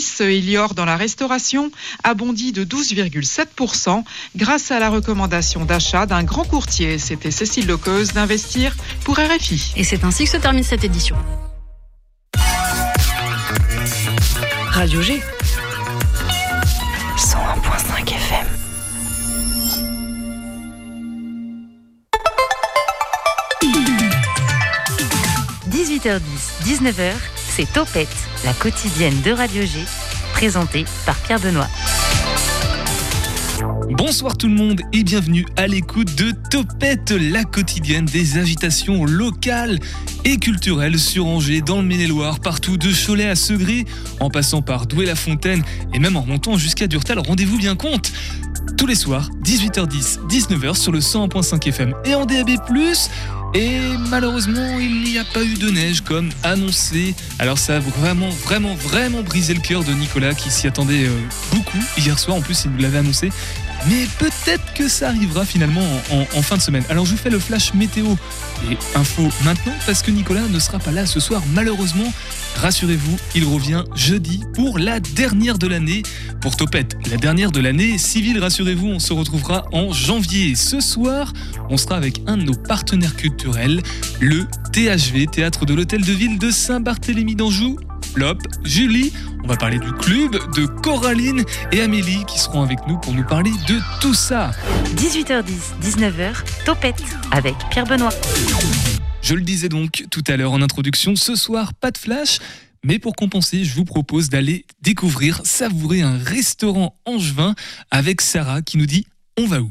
services, Elior dans la restauration a bondi de 12,7% grâce à la recommandation d'achat d'un grand courtier. C'était Cécile Loqueuse d'investir pour RFI. Et c'est ainsi que se termine cette édition. Radio G. 101.5 FM. – 18h10, 19h, c'est Topette, la quotidienne de Radio G, présentée par Pierre Benoît. Bonsoir tout le monde et bienvenue à l'écoute de Topette, la quotidienne des agitations locales et culturelles sur Angers, dans le Maine-et-Loire, partout de Cholet à Segré, en passant par Douai-la-Fontaine et même en remontant jusqu'à Durtal. Rendez-vous bien compte tous les soirs, 18h10, 19h sur le 100.5 FM et en DAB+. Et malheureusement, il n'y a pas eu de neige comme annoncé. Alors ça a vraiment, vraiment, vraiment brisé le cœur de Nicolas qui s'y attendait euh, beaucoup hier soir. En plus, il nous l'avait annoncé. Mais peut-être que ça arrivera finalement en, fin de semaine. Alors je vous fais le flash météo et info maintenant parce que Nicolas ne sera pas là ce soir malheureusement. Rassurez-vous, il revient jeudi pour la dernière de l'année. Pour Topette, la dernière de l'année civile, rassurez-vous, on se retrouvera en janvier. Ce soir, on sera avec un de nos partenaires culturels, le THV, Théâtre de l'Hôtel de Ville de Saint-Barthélemy d'Anjou. Flop, Julie, on va parler du club, de Coraline et Amélie qui seront avec nous pour nous parler de tout ça. 18h10, 19h, Topette avec Pierre Benoît. Je le disais donc tout à l'heure en introduction, ce soir, pas de flash. Mais pour compenser, je vous propose d'aller découvrir, savourer un restaurant angevin avec Sarah qui nous dit On va où?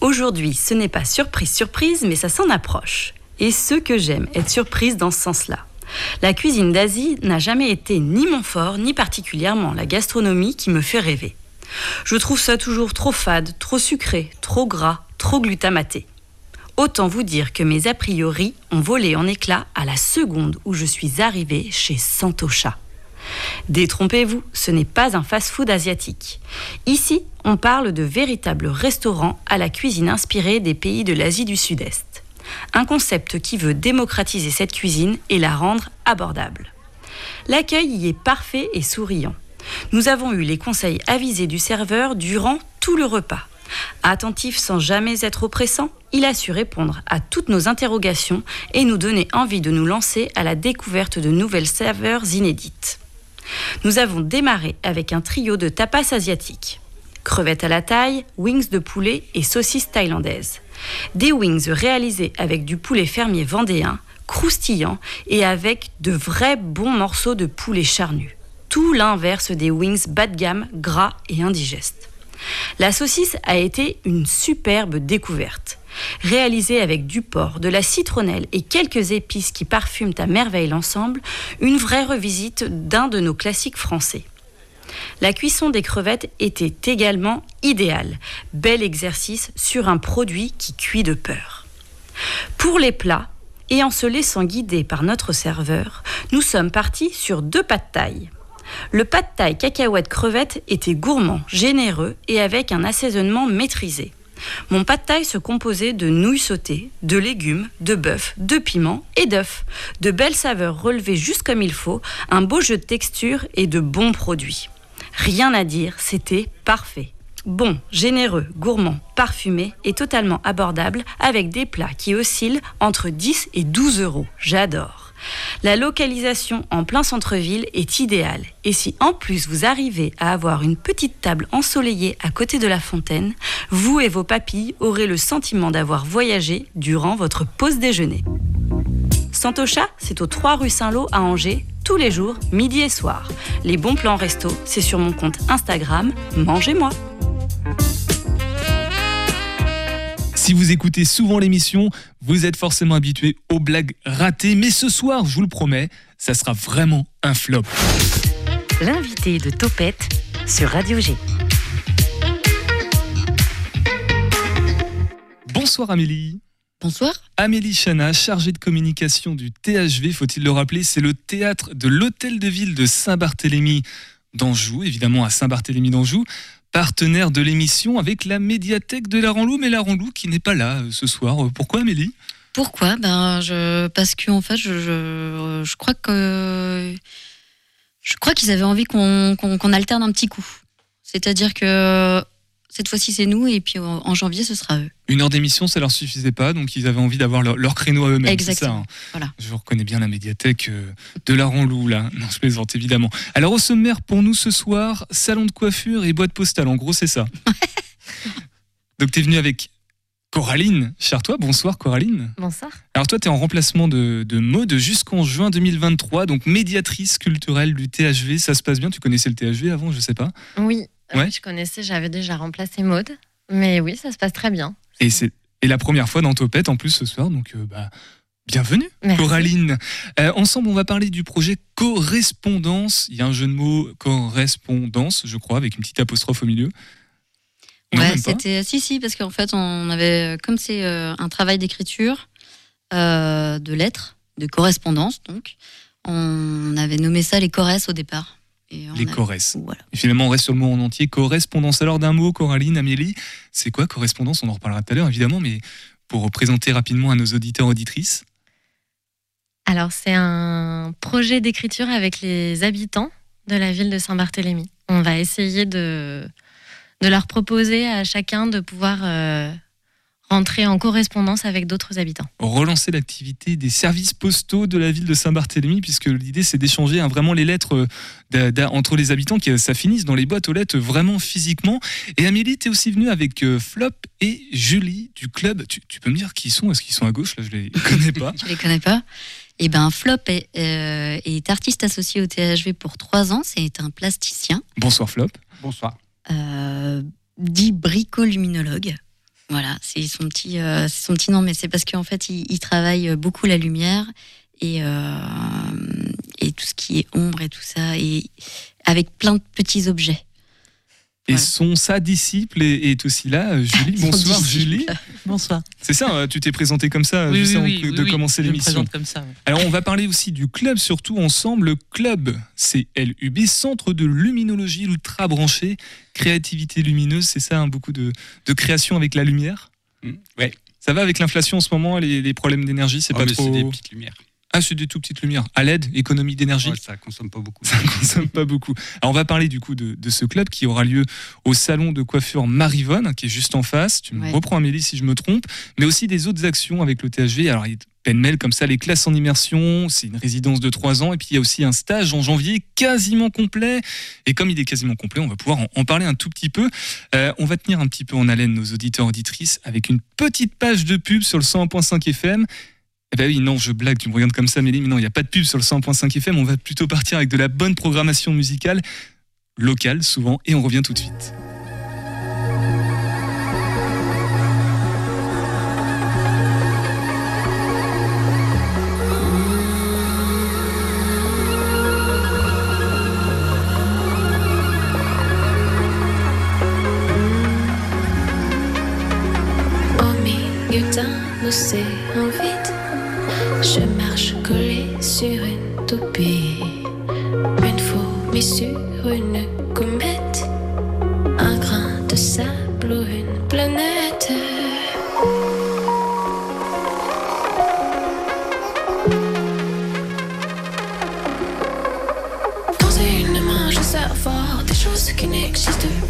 Aujourd'hui, ce n'est pas surprise surprise, mais ça s'en approche. Et ce que j'aime, être surprise dans ce sens-là. La cuisine d'Asie n'a jamais été ni mon fort, ni particulièrement la gastronomie qui me fait rêver. Je trouve ça toujours trop fade, trop sucré, trop gras, trop glutamaté. Autant vous dire que mes a priori ont volé en éclats à la seconde où je suis arrivée chez Santosha. Détrompez-vous, ce n'est pas un fast-food asiatique. Ici, on parle de véritables restaurants à la cuisine inspirée des pays de l'Asie du Sud-Est. Un concept qui veut démocratiser cette cuisine et la rendre abordable. L'accueil y est parfait et souriant. Nous avons eu les conseils avisés du serveur durant tout le repas. Attentif sans jamais être oppressant, il a su répondre à toutes nos interrogations et nous donner envie de nous lancer à la découverte de nouvelles saveurs inédites. Nous avons démarré avec un trio de tapas asiatiques. Crevettes à la taille, wings de poulet et saucisses thaïlandaises. Des wings réalisés avec du poulet fermier vendéen, croustillant et avec de vrais bons morceaux de poulet charnu. Tout l'inverse des wings bas de gamme, gras et indigestes. La saucisse a été une superbe découverte. Réalisée avec du porc, de la citronnelle et quelques épices qui parfument à merveille l'ensemble, une vraie revisite d'un de nos classiques français. La cuisson des crevettes était également idéale. Bel exercice sur un produit qui cuit de peur. Pour les plats, et en se laissant guider par notre serveur, nous sommes partis sur deux pas de taille. Le pas de taille cacahuète crevette était gourmand, généreux et avec un assaisonnement maîtrisé. Mon pas de taille se composait de nouilles sautées, de légumes, de bœuf, de piments et d'œufs. De belles saveurs relevées juste comme il faut, un beau jeu de texture et de bons produits. Rien à dire, c'était parfait. Bon, généreux, gourmand, parfumé et totalement abordable avec des plats qui oscillent entre 10 et 12 euros. J'adore. La localisation en plein centre-ville est idéale et si en plus vous arrivez à avoir une petite table ensoleillée à côté de la fontaine, vous et vos papilles aurez le sentiment d'avoir voyagé durant votre pause déjeuner. Santocha, c'est au 3 rue Saint-Lô à Angers, tous les jours, midi et soir. Les bons plans resto, c'est sur mon compte Instagram Mangez-moi. Si vous écoutez souvent l'émission, vous êtes forcément habitué aux blagues ratées, mais ce soir, je vous le promets, ça sera vraiment un flop. L'invité de Topette sur Radio G. Bonsoir Amélie. Bonsoir. Amélie Chana, chargée de communication du THV, faut-il le rappeler, c'est le théâtre de l'Hôtel de Ville de Saint-Barthélemy d'Anjou, évidemment à Saint-Barthélemy d'Anjou, partenaire de l'émission avec la médiathèque de la Ranlou, mais la Ranlou qui n'est pas là euh, ce soir. Euh, Pourquoi Amélie? Pourquoi? Ben, Parce qu'en fait, je, je, crois que je crois qu'ils avaient envie qu'on alterne un petit coup. C'est-à-dire que cette fois-ci c'est nous et puis en janvier ce sera eux. Une heure d'émission, ça leur suffisait pas, donc ils avaient envie d'avoir leur, leur créneau à eux-mêmes. ça, Exactement. hein. Voilà. Je reconnais bien la médiathèque euh, de la Ranlou, là. Non, je plaisante, évidemment. Alors, au sommaire, pour nous ce soir, salon de coiffure et boîte postale. En gros, c'est ça. donc, tu es venu avec Coraline Chartois. Bonsoir, Coraline. Bonsoir. Alors, toi, tu es en remplacement de, de Maude jusqu'en juin 2023, donc médiatrice culturelle du THV. Ça se passe bien? Tu connaissais le THV avant, je sais pas. Oui, Ouais. je connaissais, j'avais déjà remplacé Maude. Mais oui, ça se passe très bien. Et c'est et la première fois dans Topette en plus ce soir, donc euh, bah, bienvenue Merci. Coraline. Euh, ensemble, on va parler du projet Correspondance. Il y a un jeu de mots correspondance, je crois, avec une petite apostrophe au milieu. Non, Ouais, c'était si si parce qu'en fait on avait comme c'est euh, un travail d'écriture, euh, de lettres, de correspondance donc, on avait nommé ça les Corresses au départ. Et Les a-. Voilà. Et finalement, on reste sur le mot en entier. Correspondance. Alors d'un mot, Coraline, Amélie, c'est quoi correspondance? On en reparlera tout à l'heure, évidemment, mais pour présenter rapidement à nos auditeurs auditrices. Alors, c'est un projet d'écriture avec les habitants de la ville de Saint-Barthélemy. On va essayer de, de leur proposer à chacun de pouvoir euh, rentrer en correspondance avec d'autres habitants. relancer l'activité des services postaux de la ville de Saint-Barthélemy, puisque l'idée c'est d'échanger hein, vraiment les lettres euh, entre les habitants, que ça finisse dans les boîtes aux lettres vraiment physiquement. Et Amélie, tu es aussi venue avec euh, Flop et Julie du club. Tu, tu peux me dire qui ils sont? Est-ce qu'ils sont à gauche? Là, je les connais pas. Tu les connais pas Eh ben Flop est, euh, est artiste associé au THV pour trois ans. C'est un plasticien, Bonsoir Flop. Bonsoir. euh, dit bricoluminologue. Voilà, c'est son petit, euh, son petit nom, mais c'est parce qu'en fait, il, il travaille beaucoup la lumière et euh, et tout ce qui est ombre et tout ça, et avec plein de petits objets. Et son, sa disciple est, est aussi là. Euh, Julie, bonsoir disciple. Julie. Bonsoir. C'est ça, euh, tu t'es présenté comme ça Oui, juste oui, avant oui, de oui, commencer l'émission. présente comme ça. ouais. Alors, on va parler aussi du club, surtout ensemble. Le club, c'est LUB, Centre de Luminologie Ultra Branché, Créativité Lumineuse, c'est ça, hein, beaucoup de, de création avec la lumière? Mm, Ouais. Ça va avec l'inflation en ce moment, les, les problèmes d'énergie, c'est Oh, pas mais trop. c'est des petites lumières. Ah, c'est des tout petites lumières. À l'aide, économie d'énergie. Ouais, ça consomme pas beaucoup. Ça ne consomme pas beaucoup. Alors, on va parler du coup de, de ce club qui aura lieu au salon de coiffure Marivonne, qui est juste en face. Tu me Ouais. reprends Amélie si je me trompe, mais aussi des autres actions avec le THV. Alors, il y a pêle-mêle comme ça, les classes en immersion, c'est une résidence de trois ans, et puis il y a aussi un stage en janvier quasiment complet. Et comme il est quasiment complet, on va pouvoir en, en parler un tout petit peu. Euh, on va tenir un petit peu en haleine nos auditeurs auditrices avec une petite page de pub sur le 101.5 FM. Eh ben oui, non, je blague, tu me regardes comme ça, mais non, il n'y a pas de pub sur le 100.5 FM, on va plutôt partir avec de la bonne programmation musicale, locale souvent, et on revient tout de suite. Sur une comète, un grain de sable ou une planète. Dans une main, je sers fort des choses qui n'existent pas.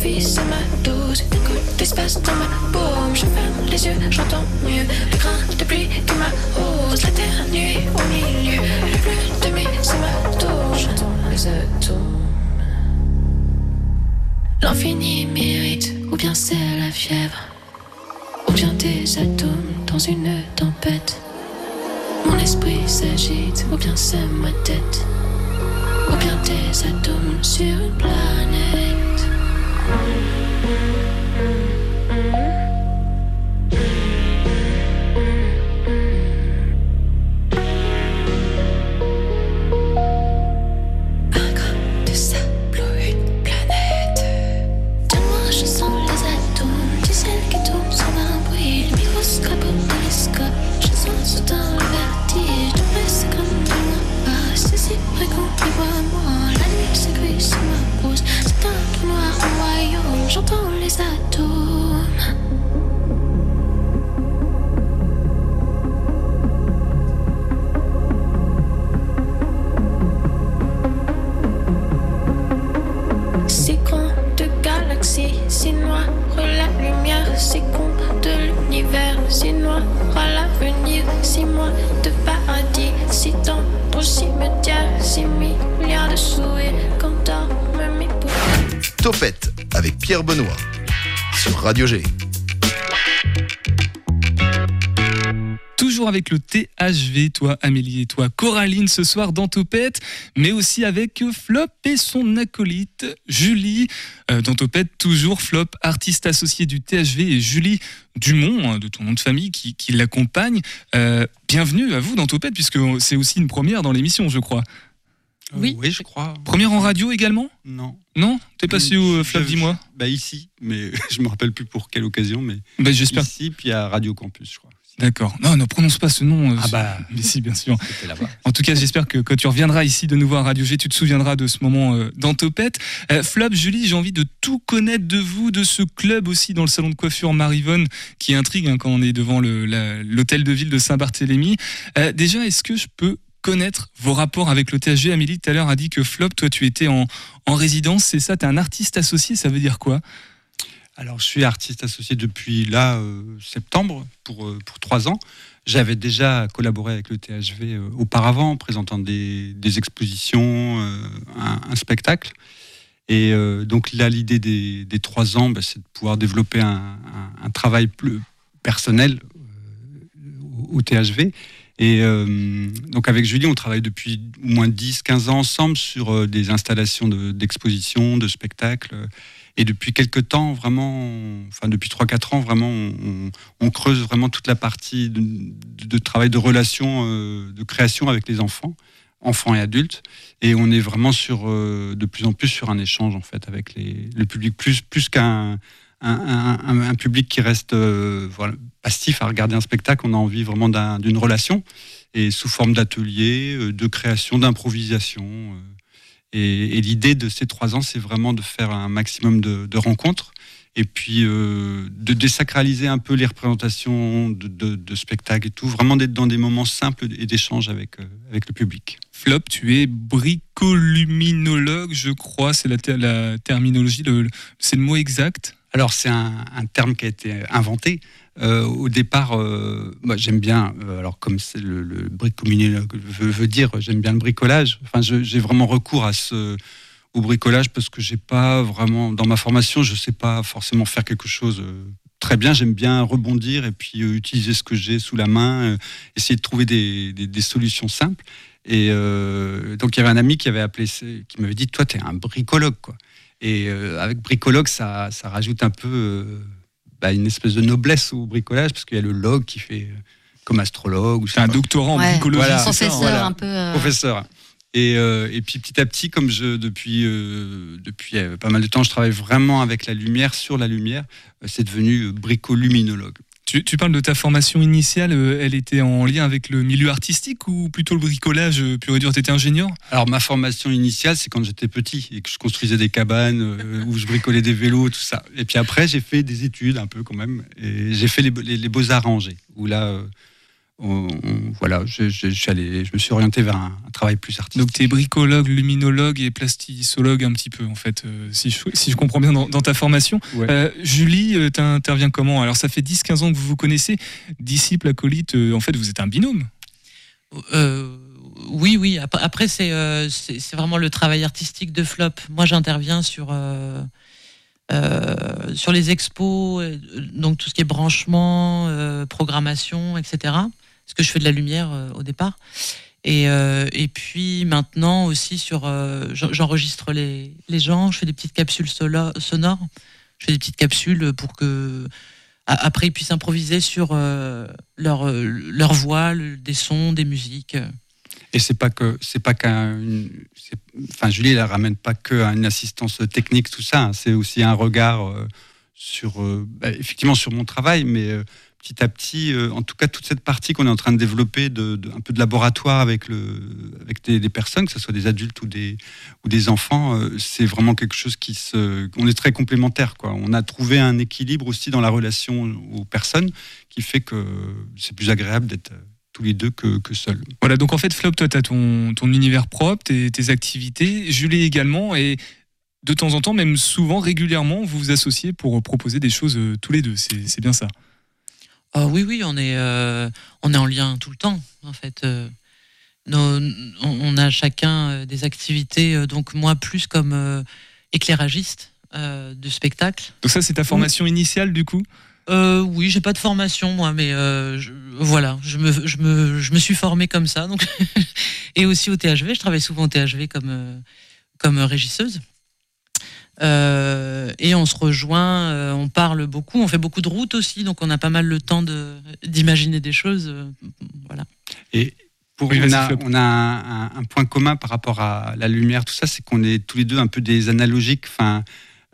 Suffit, c'est ma dose. Une goutte d'espace dans ma paume. Je ferme les yeux, j'entends mieux. Le grain de pluie qui m'arrose. La terre nuit au milieu. Le plus de mes hématomes. J'entends les atomes. L'infini mérite, ou bien c'est la fièvre. Ou bien des atomes dans une tempête. Mon esprit s'agite, ou bien c'est ma tête. Ou bien des atomes sur une planète. Thank you. Toujours avec le THV, toi Amélie et toi Coraline ce soir dans Topette, mais aussi avec Flop et son acolyte Julie. Euh, dans Topette, toujours Flop, artiste associé du THV et Julie Dumont, hein, de ton nom de famille, qui, qui l'accompagne. Euh, bienvenue à vous dans Topette, puisque c'est aussi une première dans l'émission, je crois. Oui. oui, je crois. Première en radio également? Non. Non? T'es passé où, je- dis-moi Bah ici, mais je me rappelle plus pour quelle occasion, mais bah, J'espère. ici, puis à Radio Campus, je crois. D'accord. Non, ne prononce pas ce nom. euh, Ah bah, Mais si, bien sûr. En tout cas, j'espère que quand tu reviendras ici de nouveau à Radio G, tu te souviendras de ce moment euh, dans Topette. Euh, Flop, Julie, j'ai envie de tout connaître de vous, de ce club aussi dans le salon de coiffure Marivonne qui intrigue hein, quand on est devant l'hôtel de ville de Saint-Barthélemy. Euh, déjà, est-ce que je peux connaître vos rapports avec le THG Amélie, tout à l'heure, a dit que Flop, toi, tu étais en, en résidence. C'est ça, tu es un artiste associé, ça veut dire quoi? Alors, je suis artiste associé depuis là, euh, septembre, pour, euh, pour trois ans. J'avais déjà collaboré avec le THV euh, auparavant, en présentant des, expositions, un, spectacle. Et donc là, l'idée des, trois ans, bah, c'est de pouvoir développer un, travail plus personnel au THV. Et euh, donc avec Julie, on travaille depuis au moins 10-15 ans ensemble sur euh, des installations de- d'expositions, de, spectacles. Et depuis quelques temps, vraiment, enfin depuis 3-4 ans, vraiment, on, creuse vraiment toute la partie de, travail de relation, euh, de création avec les enfants, enfants et adultes. Et on est vraiment sur, de plus en plus sur un échange en fait avec le public, plus, plus qu'un un, public qui reste euh, voilà, passif à regarder un spectacle. On a envie vraiment d'un- d'une relation et sous forme d'atelier, euh, de création, d'improvisation. euh. Et, l'idée de ces trois ans, c'est vraiment de faire un maximum de, rencontres et puis de désacraliser un peu les représentations de, de- de spectacles et tout, vraiment d'être dans des moments simples et d'échange avec, avec le public. Flop, tu es bricoluminologue, je crois, c'est la, ter- la terminologie, c'est le mot exact? Alors c'est un, terme qui a été inventé. Euh, au départ, euh, moi j'aime bien, euh, alors comme c'est le, le veut, dire, j'aime bien le bricolage. Enfin, j'ai vraiment recours à ce, au bricolage parce que j'ai pas vraiment, dans ma formation, je sais pas forcément faire quelque chose très bien. J'aime bien rebondir et puis utiliser ce que j'ai sous la main, essayer de trouver des, des- solutions simples. Et donc il y avait un ami qui avait appelé, qui m'avait dit, toi tu es un bricologue quoi. Et euh, avec bricologue, ça, ça rajoute un peu euh, bah, une espèce de noblesse au bricolage, parce qu'il y a le log qui fait euh, comme astrologue. ou un pas, doctorant en bricologie. Voilà. Professeur voilà. un peu. euh, professeur. Et, euh, et puis petit à petit, comme je depuis euh, depuis euh, pas mal de temps, je travaille vraiment avec la lumière, sur la lumière, euh, c'est devenu bricoluminologue. Tu, tu parles de ta formation initiale, euh, elle était en lien avec le milieu artistique ou plutôt le bricolage euh, pur et dur? T'étais ingénieur? Alors ma formation initiale, c'est quand j'étais petit et que je construisais des cabanes, euh, où je bricolais des vélos, tout ça. Et puis après, j'ai fait des études un peu quand même, et j'ai fait les, les- beaux-arts à Angers, où là, on- on- voilà, je, je- je suis allé, je me suis orienté vers un, un travail plus artistique. Donc tu es bricologue, luminologue et plasticologue un petit peu en fait, euh, si, je, si je comprends bien dans, dans ta formation. Ouais. Euh, Julie, euh, t'interviens comment? Alors ça fait 10-15 ans que vous vous connaissez, disciple, acolyte, euh, en fait vous êtes un binôme. Euh, oui, oui. Ap- Après, c'est euh, vraiment le travail artistique de Flop. Moi, j'interviens sur euh, euh, sur les expos, donc tout ce qui est branchement, euh, programmation, etc. Parce que je fais de la lumière euh, au départ. Et, euh, et puis maintenant aussi sur, euh, j'en- j'enregistre les, les gens, je fais des petites capsules sonores, je fais des petites capsules pour que après ils puissent improviser sur leur, leur voix, des sons, des musiques. Et c'est pas que c'est pas qu'un, enfin Julie, elle ramène pas que à une assistance technique tout ça. hein. c'est aussi un regard sur, bah, effectivement sur mon travail, mais petit à petit, euh, en tout cas toute cette partie qu'on est en train de développer, un peu de laboratoire avec le, avec des, personnes, que ce soit des adultes ou des ou des enfants, euh, c'est vraiment quelque chose qui se, on est très complémentaires quoi. On a trouvé un équilibre aussi dans la relation aux personnes qui fait que c'est plus agréable d'être euh, tous les deux que, que seuls. Voilà, donc en fait Flop, toi tu as ton, ton univers propre, tes, activités, Julie également, et de temps en temps, même souvent, régulièrement, vous vous associez pour proposer des choses tous les deux, c'est bien ça. Ah oui, oui, on est, euh, on est en lien tout le temps, en fait. Euh, nos- on a chacun euh, des activités, donc moi plus comme euh, éclairagiste, euh, de spectacle. Donc ça, c'est ta formation initiale du coup? Euh, oui, j'ai pas de formation moi, mais euh, je- voilà, je me, je, me, je me suis formée comme ça. Donc et aussi au THV, je travaille souvent au THV comme euh, comme régisseuse. Euh, et on se rejoint, euh, on parle beaucoup, on fait beaucoup de routes aussi, donc on a pas mal le temps de d'imaginer des choses. euh, voilà. Et pour, Oui, on, a, Flop. on a un, un- un point commun par rapport à la lumière, tout ça, c'est qu'on est tous les deux un peu des analogiques. Enfin,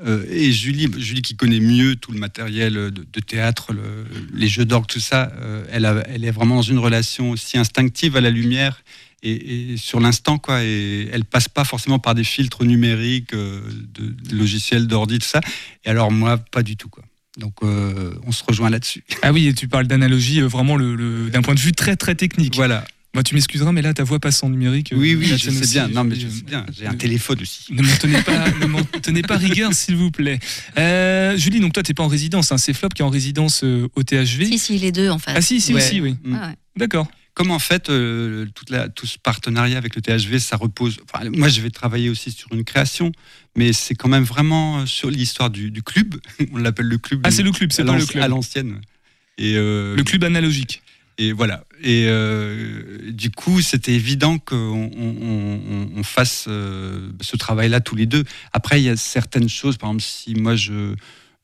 euh, et Julie, Julie qui connaît mieux tout le matériel de, de théâtre, le- les jeux d'orgue, tout ça, euh, elle, a- elle est vraiment dans une relation aussi instinctive à la lumière et, et sur l'instant, quoi. Et elle passe pas forcément par des filtres numériques, euh, de, de logiciels d'ordi, tout ça. Et alors moi, pas du tout, quoi. Donc euh, on se rejoint là-dessus. Ah oui, et tu parles d'analogie euh, vraiment le, le- d'un point de vue très très technique. Voilà. Moi, tu m'excuseras, mais là, ta voix passe en numérique. Oui, oui, je sais aussi, bien. Non, mais Julie, je sais bien. J'ai un téléphone aussi. Ne m'en tenez pas, ne m'en tenez pas rigueur, s'il vous plaît. Euh, Julie, donc toi, t'es pas en résidence, hein, c'est Flop qui est en résidence euh, au THV. Si, si, les deux en fait. Ah si, si Ouais. aussi, oui. Mm. Ouais. D'accord. Comme en fait, euh, toute la, tout ce partenariat avec le THV, ça repose. Enfin, moi, je vais travailler aussi sur une création, mais c'est quand même vraiment euh, sur l'histoire du, du club. On l'appelle le club. Ah, c'est le club, c'est pas le club. À l'ancienne. Et euh, Le club analogique. Et voilà. Et euh, du coup, c'était évident qu'on on, on- on fasse ce travail-là tous les deux. Après, il y a certaines choses. Par exemple, si moi je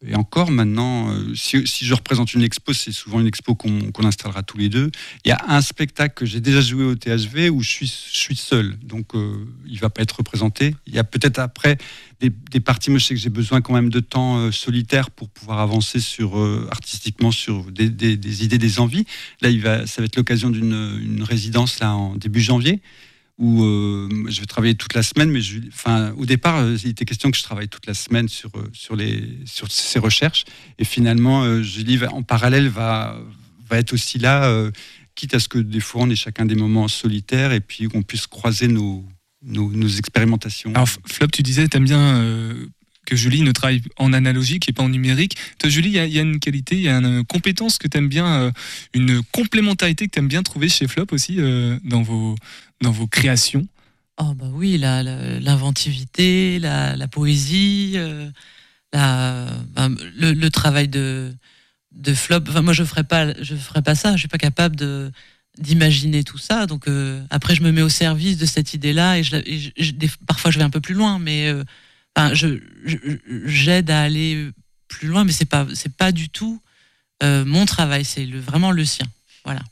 et encore maintenant, euh, si, je représente une expo, c'est souvent une expo qu'on installera tous les deux. Il y a un spectacle que j'ai déjà joué au THV où je suis, seul, donc euh, il va pas être représenté. Il y a peut-être après des, parties, moi je sais que j'ai besoin quand même de temps euh, solitaire pour pouvoir avancer sur euh, artistiquement sur des, idées, des envies. Là, ça va être l'occasion d'une une résidence là en début janvier où euh, je vais travailler toute la semaine, mais au départ, euh, il était question que je travaille toute la semaine sur, euh, sur, les, sur ces recherches. Et finalement, euh, Julie, va- en parallèle, va, va être aussi là, quitte à ce que des fois, on ait chacun des moments solitaires et puis qu'on puisse croiser nos, nos, expérimentations. Alors, Flop, tu disais, t'aimes bien que Julie ne travaille en analogique et pas en numérique. Toi, Julie, il y, a- une qualité, il y a une compétence que t'aimes bien, euh, une complémentarité que t'aimes bien trouver chez Flop aussi dans, vos, dans vos créations. Oh bah oui, l'inventivité, la, la poésie, euh, la, ben, le, travail de, de flop. Enfin, moi, je ferais pas, ferais pas ça. Je suis pas capable d'imaginer tout ça. Donc euh, après, je me mets au service de cette idée-là et, parfois je vais un peu plus loin, mais euh, je j'aide à aller plus loin, mais c'est pas pas du tout mon travail. C'est vraiment le sien. Voilà.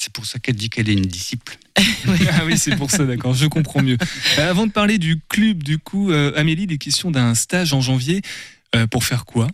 C'est pour ça qu'elle dit qu'elle est une disciple. ah oui, c'est pour ça, d'accord, je comprends mieux. Euh, avant de parler du club, du coup, euh, Amélie, des questions d'un stage en janvier. euh, pour faire quoi?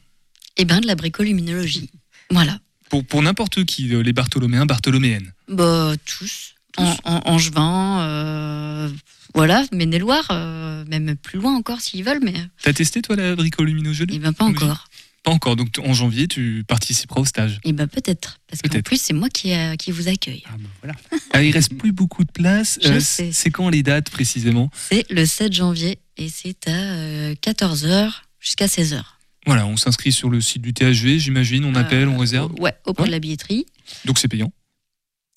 Et ben de la bricoluminologie. Voilà. Pour, pour n'importe qui, euh, les Bartholoméens, Bartholoméennes. Bah, tous. En, en, Angevin, euh, voilà, Maine-et-Loire, euh, même plus loin encore s'ils veulent, mais T'as testé, toi, la bricoluminologie eh ben, pas encore. Pas encore, donc en janvier, tu participeras au stage. Et ben peut-être, parce qu'en plus c'est moi qui, euh, qui vous accueille. Ah, ben voilà. Ah, il reste plus beaucoup de place. Euh, c'est quand les dates précisément? C'est le 7 janvier et c'est à 14h jusqu'à 16h. Voilà, on s'inscrit sur le site du THV, j'imagine, on appelle, on réserve. Ouais, auprès Ouais. de la billetterie. Donc c'est payant.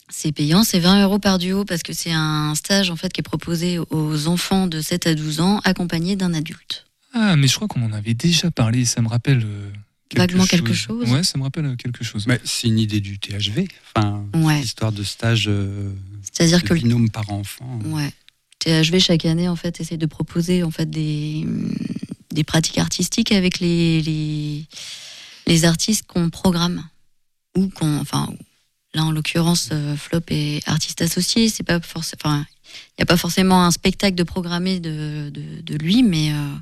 C'est payant, c'est 20 euros par duo parce que c'est un stage en fait qui est proposé aux enfants de 7 à 12 ans accompagnés d'un adulte. Ah, mais je crois qu'on en avait déjà parlé, ça me rappelle. euh, Vaguement quelque chose. Ouais, ça me rappelle euh, quelque chose. Mais c'est une idée du THV. Enfin, Ouais. histoire de stage euh, C'est-à-dire que binôme parent-enfant. Ouais. THV chaque année en fait essaie de proposer en fait des, des pratiques artistiques avec les, les, les artistes qu'on programme ou qu'on enfin là en l'occurrence euh, Flop est artiste associé. C'est pas forcément il n'y a pas forcément un spectacle de programmé de, de, lui mais euh,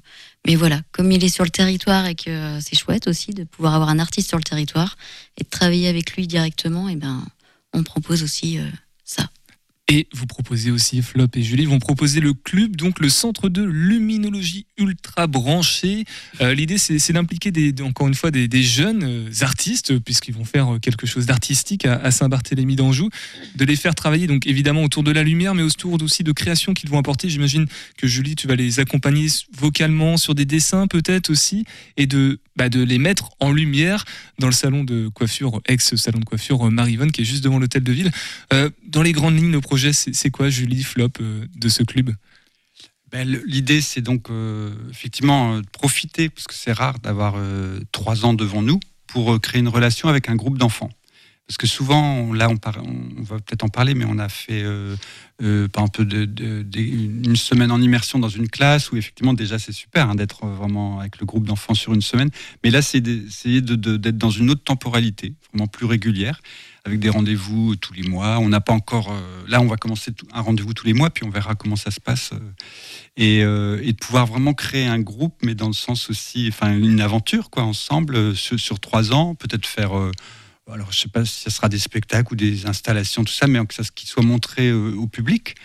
mais voilà. Comme il est sur le territoire et que euh, c'est chouette aussi de pouvoir avoir un artiste sur le territoire et de travailler avec lui directement et ben on propose aussi Et vous proposez aussi, Flop et Julie, vont proposer le club, donc le centre de luminologie ultra branché. Euh, L'idée, c'est d'impliquer encore une fois des, jeunes euh, artistes, puisqu'ils vont faire euh, quelque chose d'artistique à, Saint-Barthélemy d'Anjou, de les faire travailler, donc évidemment autour de la lumière, mais autour aussi de créations qu'ils vont apporter. J'imagine que Julie, tu vas les accompagner vocalement sur des dessins peut-être aussi, et de, bah, les mettre en lumière dans le salon de coiffure, ex-salon de coiffure Marivonne, qui est juste devant l'hôtel de ville. Dans les grandes lignes, le c'est quoi, Julie, Flop, euh, de ce club? Ben, L'idée, c'est donc euh, effectivement euh, de profiter, parce que c'est rare d'avoir trois ans devant nous, pour créer une relation avec un groupe d'enfants. Parce que souvent, là, on, va peut-être en parler, mais on a fait euh, euh, un peu une semaine en immersion dans une classe où effectivement déjà c'est super hein, d'être vraiment avec le groupe d'enfants sur une semaine. Mais là, c'est d'essayer de- de- d'être dans une autre temporalité, vraiment plus régulière, avec des rendez-vous tous les mois. On n'a pas encore. euh, là, on va commencer un rendez-vous tous les mois, puis on verra comment ça se passe. euh, et, euh, de pouvoir vraiment créer un groupe, mais dans le sens aussi, enfin, une aventure, quoi, ensemble, euh, sur trois ans, peut-être faire. Euh, alors, je sais pas si ça sera des spectacles ou des installations, tout ça, mais que ça qui soit montré euh, au public.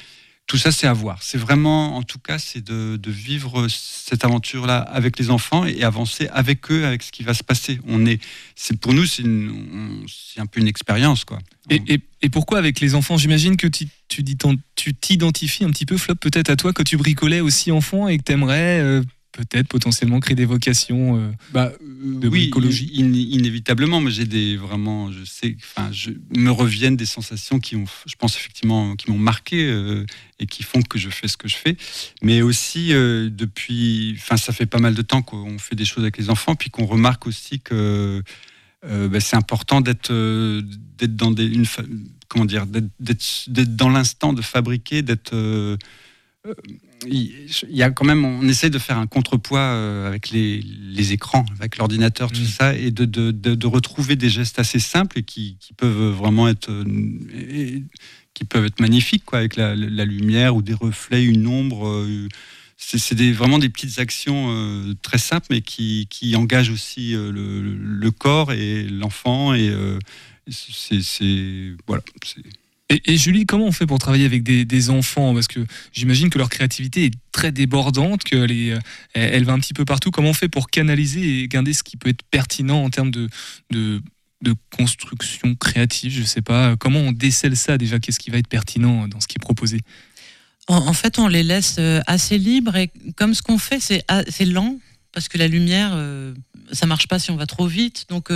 Tout ça, c'est à voir. C'est vraiment, en tout cas, c'est de, vivre cette aventure-là avec les enfants et avancer avec eux, avec ce qui va se passer. On est, c'est pour nous, c'est un peu une expérience, quoi. Et, pourquoi avec les enfants? J'imagine que tu tu t'identifies un petit peu, Flop, peut-être à toi, que tu bricolais aussi enfant et que tu aimerais peut-être potentiellement créer des vocations euh, Bah, de oui, in- inévitablement, mais j'ai des vraiment, je sais, enfin, je me reviennent des sensations qui ont, je pense effectivement, qui m'ont marqué euh, et qui font que je fais ce que je fais. Mais aussi euh, depuis, enfin, ça fait pas mal de temps qu'on fait des choses avec les enfants, puis qu'on remarque aussi que euh, bah, c'est important d'être d'être dans des, une, comment dire, d'être- dans l'instant, de fabriquer, d'être il il y a quand même, on essaie de faire un contrepoids euh, avec les, les écrans, avec l'ordinateur, tout ça, et de, de, de, de retrouver des gestes assez simples et qui, qui peuvent vraiment être, euh, qui peuvent être magnifiques, quoi, avec la, la lumière ou des reflets, une ombre. euh, c'est des, vraiment des petites actions euh, très simples, mais qui, qui engagent aussi euh, le, le corps et l'enfant. Et euh, c'est c'est- voilà. c'est- Et, Julie, comment on fait pour travailler avec des, enfants? Parce que j'imagine que leur créativité est très débordante, qu'elle euh, elle va un petit peu partout. Comment on fait pour canaliser et garder ce qui peut être pertinent en termes de, construction créative? Je sais pas. Comment on décèle ça déjà? Qu'est-ce qui va être pertinent dans ce qui est proposé? En, fait, on les laisse euh, assez libres et comme ce qu'on fait, c'est a- c'est lent parce que la lumière, euh, ça marche pas si on va trop vite. Donc,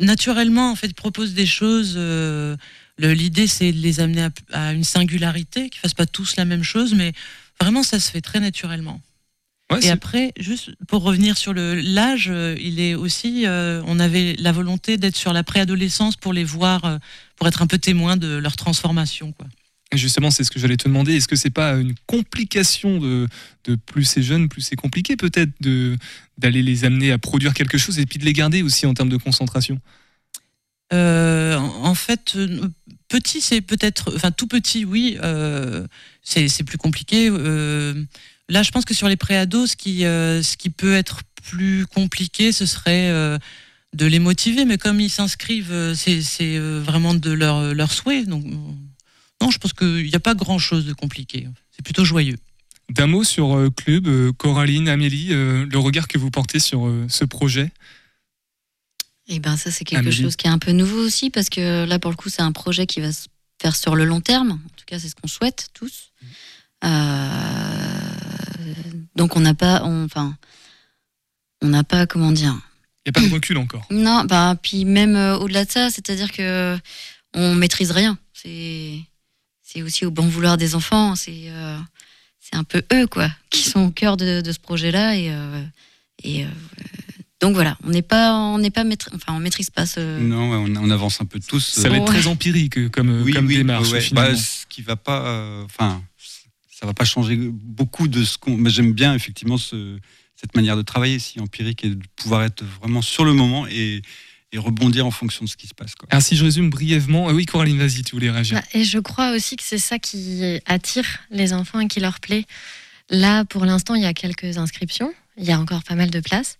naturellement, en fait, ils proposent des choses. euh, L'idée, c'est de les amener à, à une singularité, qu'ils fassent pas tous la même chose, mais vraiment, ça se fait très naturellement. Ouais, Et après, juste pour revenir sur l'âge, euh, il est aussi, euh, on avait la volonté d'être sur la préadolescence pour les voir, euh, pour être un peu témoin de leur transformation, quoi. Justement, c'est ce que j'allais te demander. Est-ce que c'est pas une complication de, plus c'est jeune, plus c'est compliqué peut-être d'aller les amener à produire quelque chose et puis de les garder aussi en termes de concentration? Euh, en fait, euh, petit, c'est peut-être, enfin tout petit, oui, euh, c'est plus compliqué. Là, je pense que sur les préados, ce qui, ce qui peut être plus compliqué, ce serait de les motiver, mais comme ils s'inscrivent, c'est vraiment de leur, souhait. Non, je pense qu'il n'y a pas grand-chose de compliqué. C'est plutôt joyeux. D'un mot sur euh, Club, euh, Coraline, Amélie, euh, le regard que vous portez sur euh, ce projet? Et ben ça c'est quelque Amélie. chose qui est un peu nouveau aussi parce que là pour le coup c'est un projet qui va se faire sur le long terme. En tout cas c'est ce qu'on souhaite tous. Euh, donc on n'a pas, on- enfin on n'a pas comment dire. Il n'y a pas de recul encore. Non, bah puis même euh, au-delà de ça, c'est-à-dire que on maîtrise rien. C'est c'est aussi au bon vouloir des enfants. C'est euh, c'est un peu eux quoi qui sont au cœur de, de ce projet-là et euh, et euh, donc voilà, on n'est pas on n'est pas maîtri- enfin on maîtrise pas ce. Non, on, on avance un peu tous. Ça va être très empirique comme, Oui, comme oui, démarche. ouais, finalement. Bah, ce qui va pas, euh, enfin, ça va pas changer beaucoup de ce qu'on. Mais j'aime bien effectivement ce- cette manière de travailler, si empirique, et de pouvoir être vraiment sur le moment et, et rebondir en fonction de ce qui se passe. Quoi. Alors si je résume brièvement, euh, oui Coraline, vas-y, tu voulais réagir. Bah, et je crois aussi que c'est ça qui attire les enfants et qui leur plaît. Là, pour l'instant, il y a quelques inscriptions. Il y a encore pas mal de places.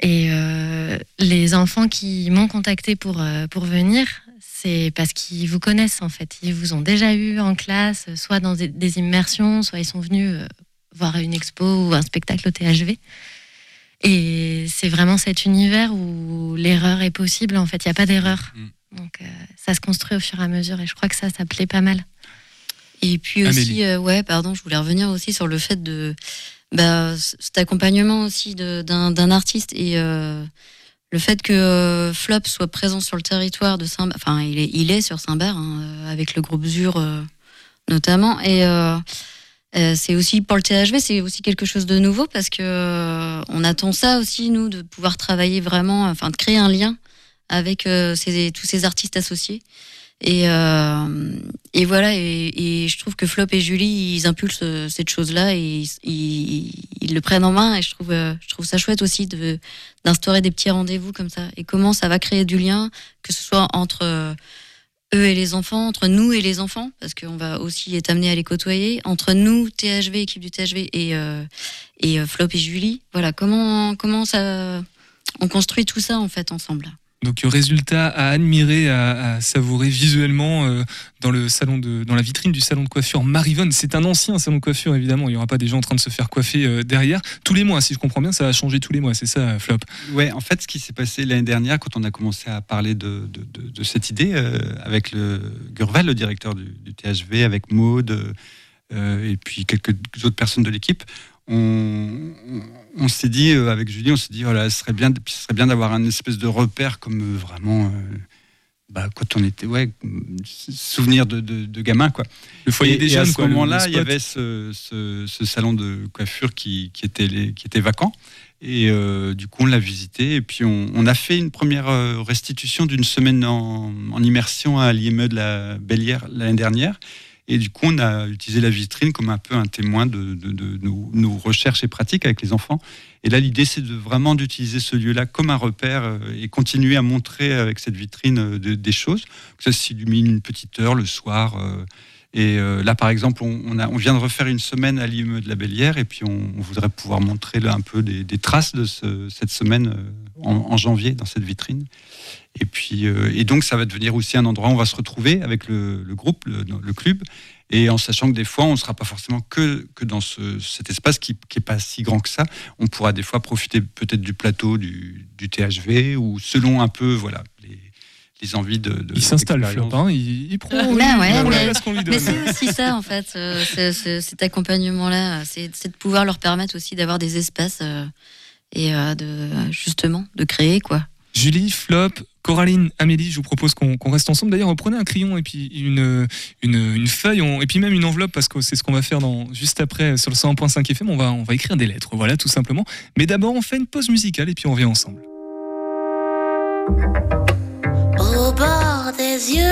Et euh, les enfants qui m'ont contacté pour, euh, pour venir, c'est parce qu'ils vous connaissent en fait. Ils vous ont déjà eu en classe, soit dans des, des immersions, soit ils sont venus euh, voir une expo ou un spectacle au THV. Et c'est vraiment cet univers où l'erreur est possible. En fait, il n'y a pas d'erreur. Donc, euh, ça se construit au fur et à mesure. Et je crois que ça, ça plaît pas mal. Et puis aussi, euh, ouais, pardon, je voulais revenir aussi sur le fait de bah, cet accompagnement aussi d'un artiste et euh, le fait que Flop soit présent sur le territoire de Saint, enfin, il est, il est sur Saint-Bar hein, avec le groupe Zur notamment et euh, c'est aussi pour le THV, c'est aussi quelque chose de nouveau parce que euh, on attend ça aussi nous de pouvoir travailler vraiment, enfin de créer un lien avec euh, tous ces artistes associés. Et, euh, et voilà, et, et je trouve que Flop et Julie, ils impulsent euh, cette chose-là et ils, ils- ils le prennent en main. Et je trouve, je trouve ça chouette aussi de d'instaurer des petits rendez-vous comme ça. Et comment ça va créer du lien, que ce soit entre eux et les enfants, entre nous et les enfants, parce qu'on va aussi être amené à les côtoyer, entre nous, THV, équipe du THV, et, euh, et euh, Flop et Julie. Voilà, comment, comment ça. On construit tout ça en fait ensemble? Donc euh, résultat à admirer, à, savourer visuellement euh, dans le salon de, dans la vitrine du salon de coiffure Marivonne. C'est un ancien salon de coiffure évidemment. Il n'y aura pas des gens en train de se faire coiffer euh, derrière tous les mois. Si je comprends bien, ça va changer tous les mois. C'est ça, Flop. Ouais, en fait, ce qui s'est passé l'année dernière, quand on a commencé à parler de, de, de- cette idée, avec Gurval, le directeur du, du THV, avec Maude, et puis quelques autres personnes de l'équipe, on, s'est dit, euh, avec Julie, on s'est dit, voilà, ce serait bien, ce serait bien d'avoir un espèce de repère comme euh, vraiment. euh, bah, quand on était, ouais, souvenir de, de, de gamin, quoi. Le foyer Et- des et jeunes, à ce moment-là, il y avait ce, ce- ce salon de coiffure qui, qui était, les- qui était vacant. Et du coup, on l'a visité. Et puis, on, on a fait une première restitution d'une semaine en, en immersion à l'IME de la Bellière l'année dernière. Et du coup, on a utilisé la vitrine comme un peu un témoin de, nos, recherches et pratiques avec les enfants. Et là, l'idée, c'est de vraiment d'utiliser ce lieu-là comme un repère euh, et continuer à montrer avec cette vitrine euh, de- des choses. Ça s'illumine une petite heure le soir. euh, et là, par exemple, on, vient de refaire une semaine à l'IME de la Bellière, et puis on, voudrait pouvoir montrer un peu des, traces de ce- cette semaine en janvier dans cette vitrine. Et puis, euh, et donc, ça va devenir aussi un endroit où on va se retrouver avec le, le groupe, le, le club, et en sachant que des fois, on ne sera pas forcément que, que dans ce- cet espace qui n'est pas si grand que ça. On pourra des fois profiter peut-être du plateau du, du THV, ou selon un peu, voilà, les, les envies de. de Il s'installe, d'expérience. Flop. hein. Il, il prend, Bah il ouais, prend mais, place qu'on lui mais c'est aussi ça en fait, euh, c'est- c'est- cet accompagnement-là, c'est c'est de pouvoir leur permettre aussi d'avoir des espaces euh, et euh, de justement de créer quoi. Julie, Flop, Coraline, Amélie, je vous propose qu'on reste ensemble. D'ailleurs, prenez un crayon et puis une, feuille et puis même une enveloppe parce que c'est ce qu'on va faire juste après sur le 101.5 FM. On va, on va écrire des lettres, voilà, tout simplement. Mais d'abord, on fait une pause musicale et puis on revient ensemble. Au bord des yeux,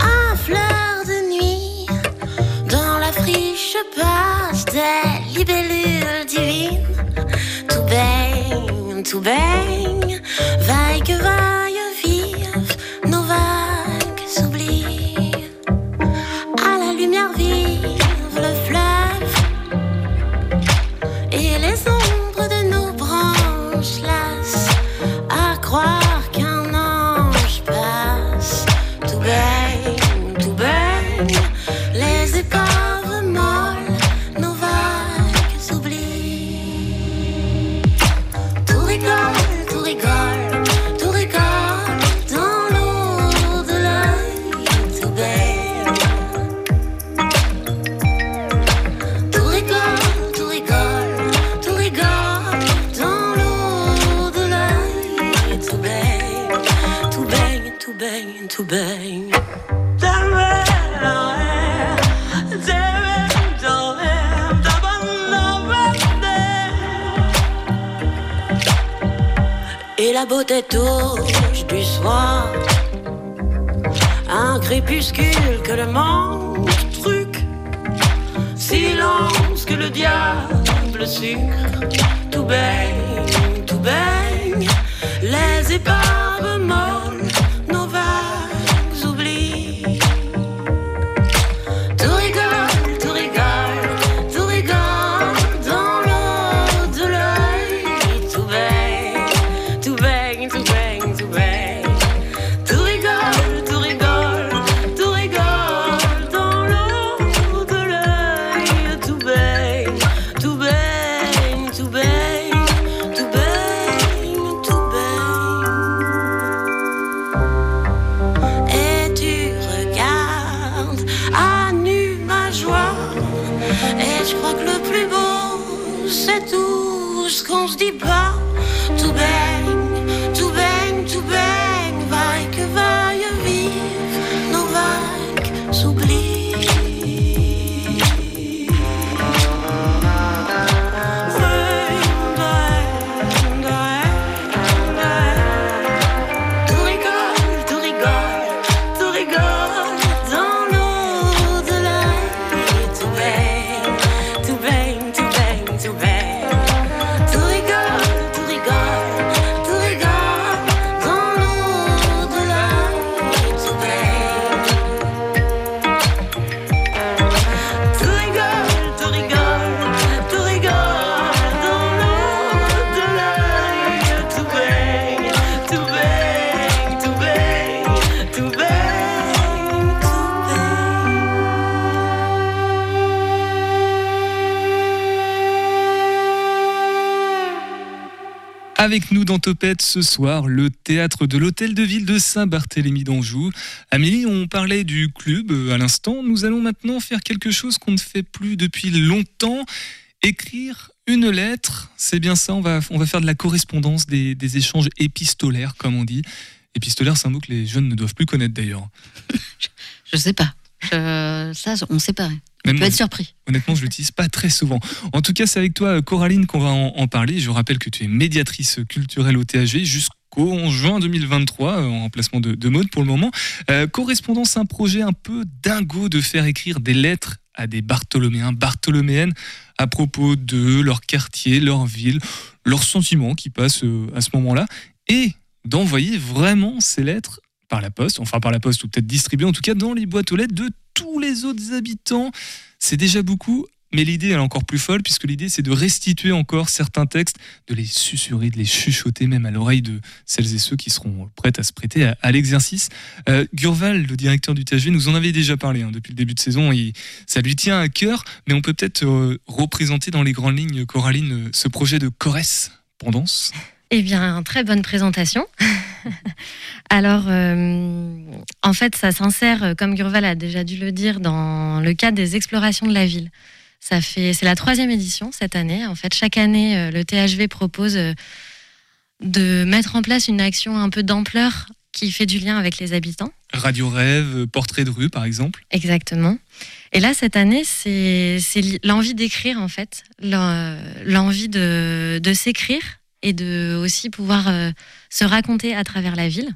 à fleur de nuit, dans la friche passe des libellules divines. Tout baigne, tout baigne, vaille que vaille vive, nos vagues s'oublient. À la lumière vive, le fleuve et les ombres de nos branches lassent à croire la beauté touche du soir. Un crépuscule que le manque truc. Silence que le diable sucre. Tout baigne, tout baigne. Les épaves molles Avec nous dans Topette ce soir, le théâtre de l'Hôtel de Ville de Saint-Barthélemy d'Anjou. Amélie, on parlait du club euh, à l'instant. Nous allons maintenant faire quelque chose qu'on ne fait plus depuis longtemps. Écrire une lettre, c'est bien ça, on va, faire de la correspondance, des, des échanges épistolaires, comme on dit. Épistolaire, c'est un mot que les jeunes ne doivent plus connaître d'ailleurs. Je sais pas. Je- ça, on sait pas. Même moi, être surpris. Honnêtement, je l'utilise pas très souvent. En tout cas, c'est avec toi, Coraline, qu'on va en, en parler. Je rappelle que tu es médiatrice culturelle au THV jusqu'au 11 juin 2023, euh, en remplacement de, de mode pour le moment. Euh, correspondance, un projet un peu dingo de faire écrire des lettres à des Bartholoméens, Bartholoméennes, à propos de leur quartier, leur ville, leurs sentiments qui passent euh, à ce moment-là, et d'envoyer vraiment ces lettres par la poste, enfin par la poste ou peut-être distribuées en tout cas dans les boîtes aux lettres de tous les autres habitants. C'est déjà beaucoup, mais l'idée est encore plus folle puisque l'idée c'est de restituer encore certains textes, de les susurrer, de les chuchoter même à l'oreille de celles et ceux qui seront prêts à se prêter à, l'exercice. Euh, Gurval, le directeur du THV, nous en avait déjà parlé hein, depuis le début de saison et ça lui tient à cœur, mais on peut peut-être euh, représenter dans les grandes lignes, Coraline, euh, ce projet de correspondance. Eh bien, très bonne présentation. Alors, euh, en fait, ça s'insère, euh, comme Gurval a déjà dû le dire, dans le cadre des explorations de la ville. Ça fait, c'est la troisième édition cette année. En fait, chaque année, euh, le THV propose de mettre en place une action un peu d'ampleur qui fait du lien avec les habitants. Radio Rêve, Portrait de rue par exemple. Exactement. Et là, cette année, c'est l'envie d'écrire, en fait, l'en- l'envie de, de s'écrire et de aussi pouvoir euh, se raconter à travers la ville.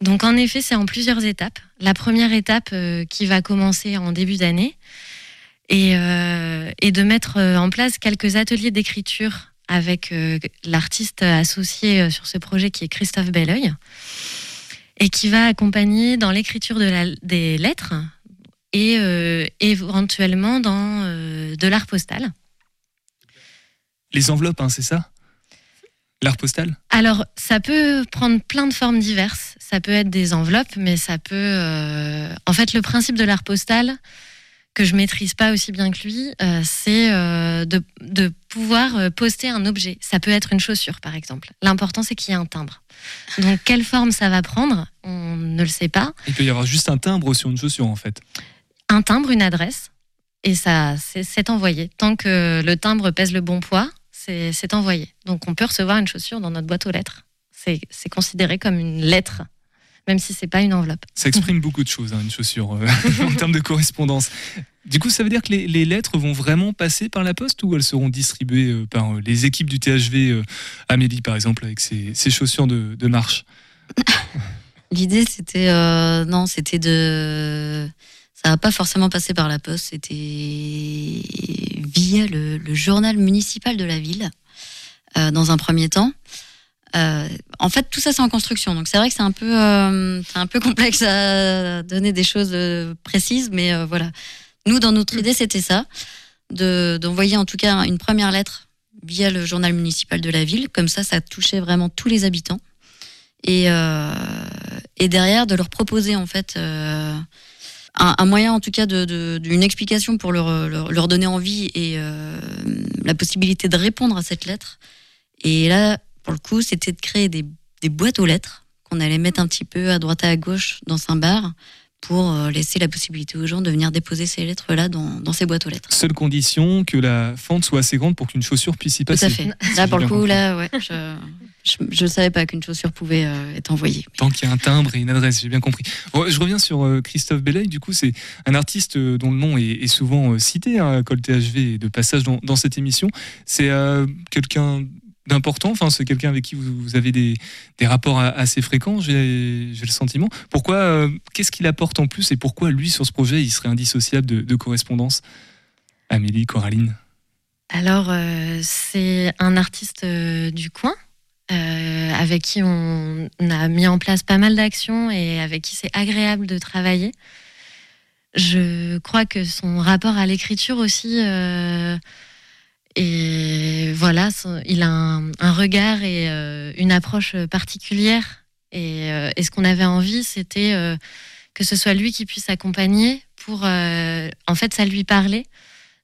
Donc, en effet, c'est en plusieurs étapes. La première étape euh, qui va commencer en début d'année et, euh, de mettre en place quelques ateliers d'écriture avec l'artiste associé sur ce projet qui est Christophe Belleuil et qui va accompagner dans l'écriture des lettres et éventuellement dans de l'art postal. Les enveloppes, hein, c'est ça? L'art postal Alors, ça peut prendre plein de formes diverses. Ça peut être des enveloppes, mais ça peut. euh, En fait, le principe de l'art postal, que je maîtrise pas aussi bien que lui, euh, c'est euh, de, de pouvoir poster un objet. Ça peut être une chaussure, par exemple. L'important, c'est qu'il y ait un timbre. Donc, quelle forme ça va prendre On ne le sait pas. Il peut y avoir juste un timbre sur une chaussure en fait. un timbre, une adresse, et ça, c'est envoyé. Tant que le timbre pèse le bon poids, c'est envoyé. Donc on peut recevoir une chaussure dans notre boîte aux lettres. C'est considéré comme une lettre, même si c'est pas une enveloppe. Ça exprime beaucoup de choses, hein, une chaussure, euh, en termes de correspondance. Du coup, ça veut dire que les, les lettres vont vraiment passer par la poste ou elles seront distribuées euh, par euh, les équipes du THV Amélie, par exemple, avec ses, ses chaussures de, de marche? L'idée, c'était non, c'était de. Ça va pas forcément passer par la poste. C'était via le, journal municipal de la ville, euh, dans un premier temps. Euh, en fait, tout ça, c'est en construction. Donc, c'est vrai que c'est un peu, euh, un peu complexe à donner des choses précises, mais voilà. Nous, dans notre idée, c'était ça, de d'envoyer en tout cas une première lettre via le journal municipal de la ville. Comme ça, ça touchait vraiment tous les habitants. Et, et derrière, de leur proposer en fait un, un moyen, en tout cas, de- de- d'une explication pour leur, leur, leur donner envie et euh, la possibilité de répondre à cette lettre. Et là, pour le coup, c'était de créer des, des boîtes aux lettres qu'on allait mettre un petit peu à droite et à gauche dans Saint-Bar pour euh, laisser la possibilité aux gens de venir déposer ces lettres-là dans, dans ces boîtes aux lettres. Seule condition que la fente soit assez grande pour qu'une chaussure puisse y Tout passer. à fait. Là, pour le coup, compris. là, ouais, je, je, je savais pas qu'une chaussure pouvait euh, être envoyée. Tant qu'il y a un timbre et une adresse, j'ai bien compris. Bon, je reviens sur euh, Christophe Belleuil, du coup, c'est un artiste euh, dont le nom est, est souvent cité hein, à Col THV et de passage dans, dans cette émission. C'est quelqu'un d'important, enfin, c'est quelqu'un avec qui vous, vous avez des, des rapports assez fréquents, j'ai le sentiment. Pourquoi, qu'est-ce qu'il apporte en plus et pourquoi lui, sur ce projet, il serait indissociable de, de correspondance? Amélie, Coraline Alors, c'est un artiste du coin euh, avec qui on, a mis en place pas mal d'actions et avec qui c'est agréable de travailler. Je crois que son rapport à l'écriture aussi, euh, et voilà, son- il a un, regard et euh, une approche particulière. Et, euh, ce qu'on avait envie, c'était euh, que ce soit lui qui puisse accompagner pour, euh, en fait, ça lui parlait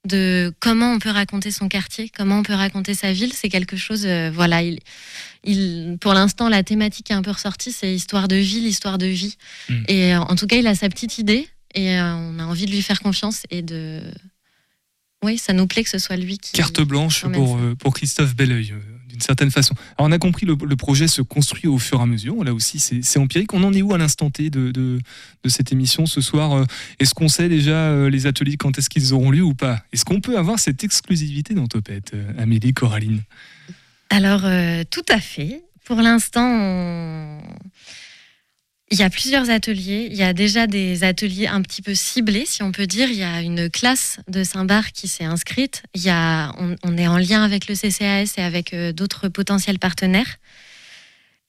de comment on peut raconter son quartier, comment on peut raconter sa ville. C'est quelque chose, euh, voilà, il, il, pour l'instant, la thématique est un peu ressortie, c'est histoire de ville, histoire de vie. Mm. Et euh, en tout cas, il a sa petite idée et euh, on a envie de lui faire confiance et de. Oui, ça nous plaît que ce soit lui qui. Carte blanche pour, pour Christophe Belleuil, certaine façon. Alors, on a compris, le, projet se construit au fur et à mesure. Là aussi, c'est empirique. On en est où à l'instant T de, cette émission ce soir euh, Est-ce qu'on sait déjà euh, les ateliers, quand est-ce qu'ils auront lieu ou pas? Est-ce qu'on peut avoir cette exclusivité dans Topette, euh, Amélie, Coraline? Alors, tout à fait. Pour l'instant, il y a plusieurs ateliers. Il y a déjà des ateliers un petit peu ciblés, si on peut dire. Il y a une classe de Saint-Bar qui s'est inscrite. Il y a, on, est en lien avec le CCAS et avec euh, d'autres potentiels partenaires.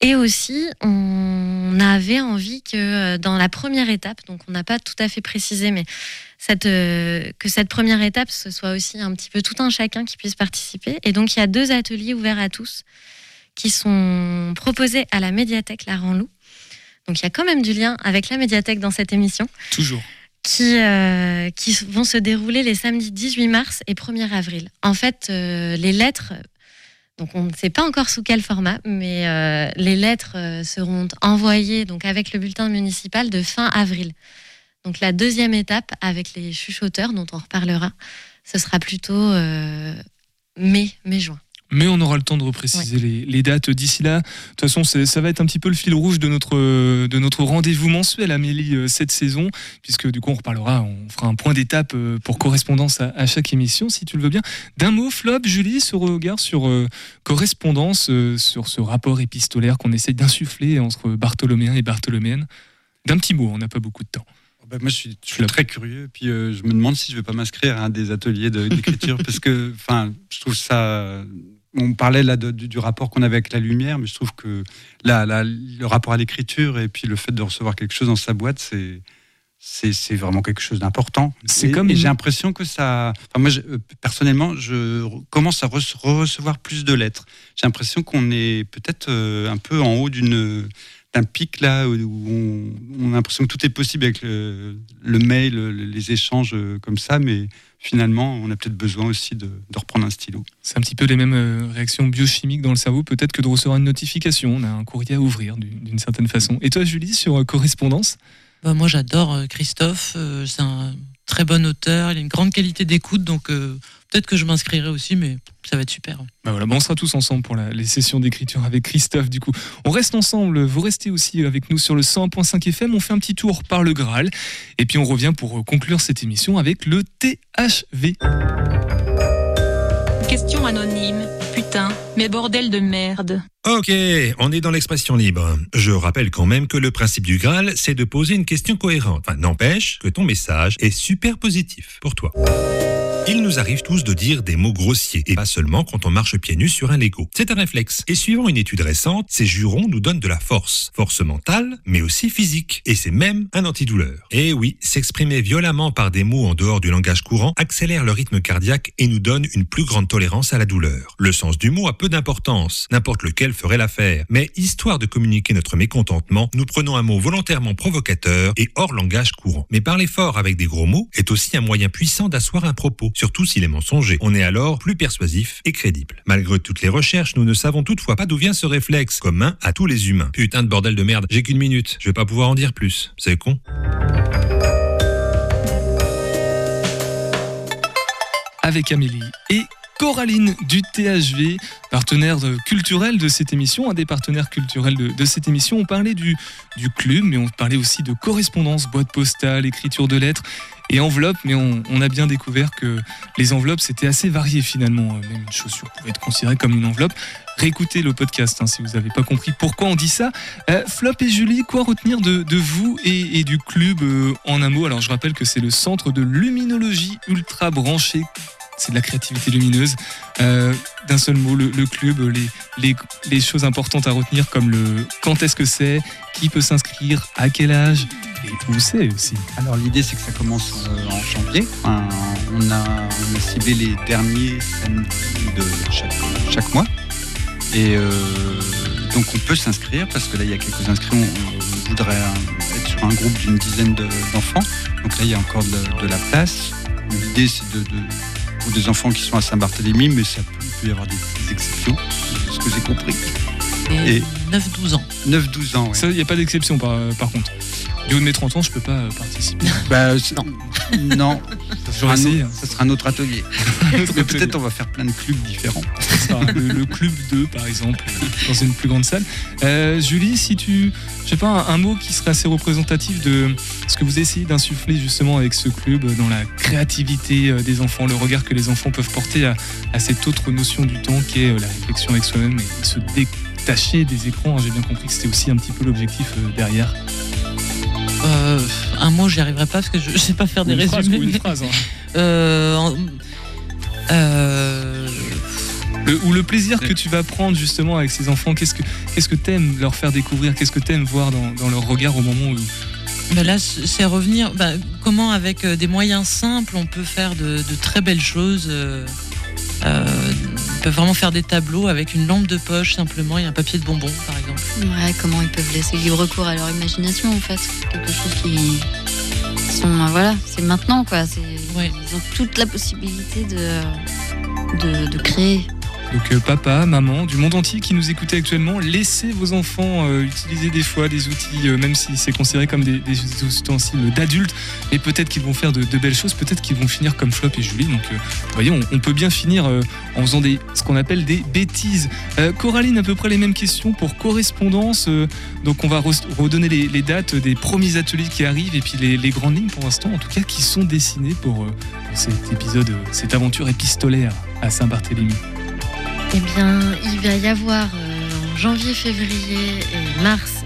Et aussi, on avait envie que euh, dans la première étape, donc on n'a pas tout à fait précisé, mais euh, que cette première étape, ce soit aussi un petit peu tout un chacun qui puisse participer. Et donc, il y a deux ateliers ouverts à tous qui sont proposés à la médiathèque La Ranlou. Donc, il y a quand même du lien avec la médiathèque dans cette émission Toujours. qui, euh, qui vont se dérouler les samedis 18 mars et 1er avril. En fait, euh, les lettres, donc on ne sait pas encore sous quel format, mais euh, les lettres seront envoyées donc avec le bulletin municipal de fin avril. Donc la deuxième étape avec les chuchoteurs dont on reparlera, ce sera plutôt mai, mai-juin. Mais on aura le temps de repréciser les, les dates d'ici là. De toute façon, ça va être un petit peu le fil rouge de notre, de notre rendez-vous mensuel, Amélie, euh, cette saison, puisque du coup, on reparlera, on fera un point d'étape euh, pour correspondance à, à chaque émission, si tu le veux bien. D'un mot, Flop, Julie, ce regard sur euh, correspondance, euh, sur ce rapport épistolaire qu'on essaie d'insuffler entre bartholoméens et bartholoméennes. D'un petit mot, on n'a pas beaucoup de temps. Bah, moi, je suis, je suis très curieux. Puis euh, je me demande si je vais pas m'inscrire à un des ateliers de- d'écriture parce que, enfin, je trouve ça. On parlait là de- du, rapport qu'on avait avec la lumière, mais je trouve que là, là, le rapport à l'écriture et puis le fait de recevoir quelque chose dans sa boîte, c'est vraiment quelque chose d'important. C'est comme j'ai l'impression que ça. enfin, moi, je- euh, personnellement, je commence à re- recevoir plus de lettres. J'ai l'impression qu'on est peut-être euh, un peu en haut d'une d'un pic là où on, a l'impression que tout est possible avec le, mail, le- les échanges euh, comme ça, mais finalement, on a peut-être besoin aussi de, de reprendre un stylo. C'est un petit peu les mêmes euh, réactions biochimiques dans le cerveau, peut-être que de recevoir une notification. On a un courrier à ouvrir d'une d'une certaine façon. Et toi, Julie, sur euh, correspondance? Bah, moi, j'adore euh, Christophe. euh, c'est un très bon auteur. Il a une grande qualité d'écoute. Donc, euh, peut-être que je m'inscrirai aussi, mais ça va être super. Bah voilà, on sera tous ensemble pour les sessions d'écriture avec Christophe. Du coup, on reste ensemble. Vous restez aussi avec nous sur le 100.5 FM. On fait un petit tour par le Graal. Et puis on revient pour conclure cette émission avec le THV. Question anonyme. Putain, mais bordel de merde. Ok, on est dans l'expression libre. Je rappelle quand même que le principe du Graal, c'est de poser une question cohérente. Enfin, n'empêche que ton message est super positif pour toi. Il nous arrive tous de dire des mots grossiers, et pas seulement quand on marche pieds nus sur un Lego. C'est un réflexe. Et suivant une étude récente, ces jurons nous donnent de la force. Force mentale, mais aussi physique. Et c'est même un antidouleur. Et oui, s'exprimer violemment par des mots en dehors du langage courant accélère le rythme cardiaque et nous donne une plus grande tolérance à la douleur. Le sens du mot a peu d'importance. N'importe lequel ferait l'affaire. Mais histoire de communiquer notre mécontentement, nous prenons un mot volontairement provocateur et hors langage courant. Mais parler fort avec des gros mots est aussi un moyen puissant d'asseoir un propos, surtout s'il est mensonger. On est alors plus persuasif et crédible. Malgré toutes les recherches, nous ne savons toutefois pas d'où vient ce réflexe commun à tous les humains. Putain de bordel de merde, j'ai qu'une minute, je vais pas pouvoir en dire plus. C'est con. avec Amélie et Coraline du THV, partenaire de- culturel de cette émission, un des partenaires culturels de, cette émission. On parlait du, club, mais on parlait aussi de correspondance, boîte postale, écriture de lettres et enveloppe. Mais on, a bien découvert que les enveloppes, c'était assez varié finalement. Euh, Même une chaussure pouvait être considérée comme une enveloppe. Réécoutez le podcast hein, si vous n'avez pas compris pourquoi on dit ça. Euh, Flop et Julie, quoi retenir de, vous et, du club euh, en un mot? Alors je rappelle que c'est le centre de luminologie ultra branché c'est de la créativité lumineuse. Euh, D'un seul mot, le, club, les, les, les choses importantes à retenir comme le quand est-ce que c'est, qui peut s'inscrire, à quel âge et où c'est aussi. Alors l'idée c'est que ça commence euh, en janvier. On, a, on ciblé les derniers samedis de chaque, mois. Et euh, donc on peut s'inscrire parce que là il y a quelques inscrits. On, voudrait être sur un groupe d'une dizaine de- d'enfants. Donc là il y a encore de, la- place. L'idée c'est de- pour des enfants qui sont à Saint-Barthélemy, mais ça peut, il peut y avoir des, des exceptions, c'est ce que j'ai compris. Et, Et- 9-12 ans. 9-12 ans, ouais. Il n'y a pas d'exception par, par contre. Du haut de mes 30 ans, je peux pas euh, participer. Bah, c'est- non, ça sera, un essayé, autre, ça sera un autre atelier. Mais peut-être on va faire plein de clubs différents. Ça sera le, le club 2, par exemple, dans une plus grande salle. Euh, Julie, si tu. Je sais pas, un, un mot qui serait assez représentatif de ce que vous essayez d'insuffler justement avec ce club euh, dans la créativité euh, des enfants, le regard que les enfants peuvent porter à, à cette autre notion du temps qui est euh, la réflexion avec soi-même et se détacher des écrans. J'ai bien compris que c'était aussi un petit peu l'objectif derrière. Euh, un mot, j'y arriverai pas parce que je, je sais pas faire des Une phrase résumés. ou une mais- phrase, hein. Euh, en- euh, Le- ou le plaisir que tu vas prendre justement avec ces enfants, qu'est-ce que qu'est-ce que t'aimes leur faire découvrir, qu'est-ce que t'aimes voir dans, dans leur regard au moment où? Ben là, c'est revenir. ben, comment, avec euh, des moyens simples, on peut faire de, de très belles choses. euh, euh, on peut vraiment faire des tableaux avec une lampe de poche simplement et un papier de bonbon, par exemple. Ouais, comment ils peuvent laisser libre cours à leur imagination en fait. Quelque chose qui sont euh, voilà, c'est maintenant quoi. Ils ont toute la possibilité de de, de créer. Donc euh, papa, maman, du monde entier qui nous écoutez actuellement, laissez vos enfants euh, utiliser des fois des outils, euh, même si c'est considéré comme des, des ustensiles d'adultes, mais peut-être qu'ils vont faire de, belles choses, peut-être qu'ils vont finir comme Flop et Julie. Donc voyez, on, on peut bien finir en faisant des, ce qu'on appelle des bêtises. Coraline, à peu près les mêmes questions pour correspondance. donc on va re- redonner les, dates des premiers ateliers qui arrivent et puis les, grandes lignes pour l'instant, en tout cas, qui sont dessinées pour, cet épisode, cette aventure épistolaire à Saint-Barthélemy. Eh bien, il va y avoir euh, en janvier, février et mars